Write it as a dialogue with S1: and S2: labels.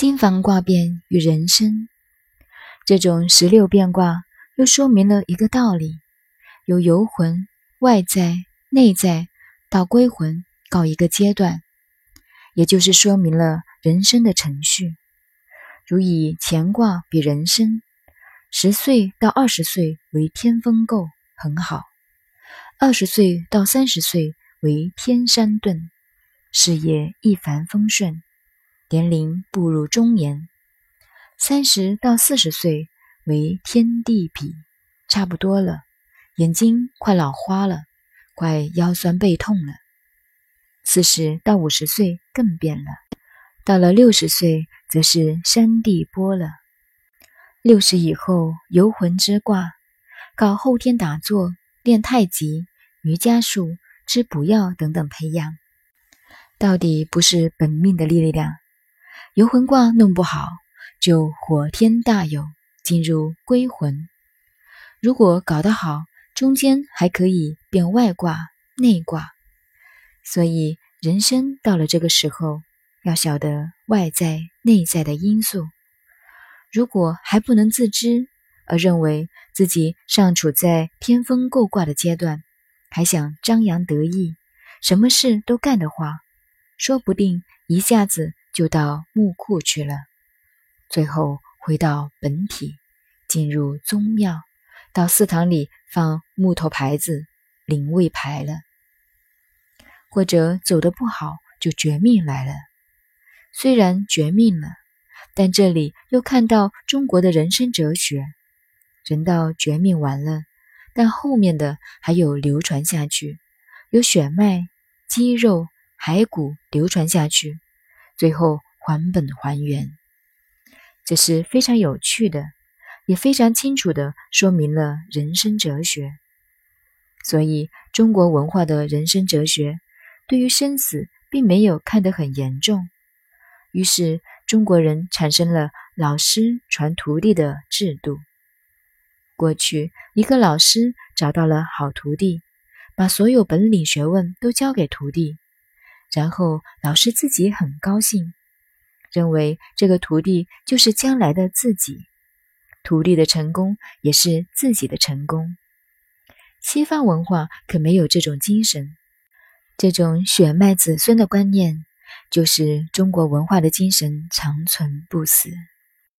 S1: 金房卦变与人生，这种十六变卦又说明了一个道理：由游魂、外在、内在到归魂，告一个阶段，也就是说明了人生的程序。如以乾卦比人生，十岁到二十岁为天风姤，很好；二十岁到三十岁为天山遁，事业一帆风顺。年龄步入中年，三十到四十岁为天地比，差不多了。眼睛快老花了，快腰酸背痛了。四十到五十岁更变了，到了六十岁则是山地波了。六十以后游魂之卦，搞后天打坐、练太极、瑜伽术、吃补药等等培养，到底不是本命的力量。游魂卦弄不好，就火天大有，进入归魂；如果搞得好，中间还可以变外卦、内卦。所以人生到了这个时候，要晓得外在、内在的因素。如果还不能自知，而认为自己尚处在天风姤卦的阶段，还想张扬得意，什么事都干的话，说不定一下子。就到墓库去了，最后回到本体，进入宗庙，到寺堂里放木头牌子灵位牌了。或者走的不好，就绝命来了。虽然绝命了，但这里又看到中国的人生哲学：人到绝命完了，但后面的还有流传下去，有血脉、肌肉、骸骨流传下去。最后还本还原，这是非常有趣的，也非常清楚的说明了人生哲学。所以，中国文化的人生哲学对于生死并没有看得很严重。于是，中国人产生了老师传徒弟的制度。过去，一个老师找到了好徒弟，把所有本领学问都教给徒弟。然后老师自己很高兴，认为这个徒弟就是将来的自己，徒弟的成功也是自己的成功。西方文化可没有这种精神，这种血脉子孙的观念，就是中国文化的精神，长存不死。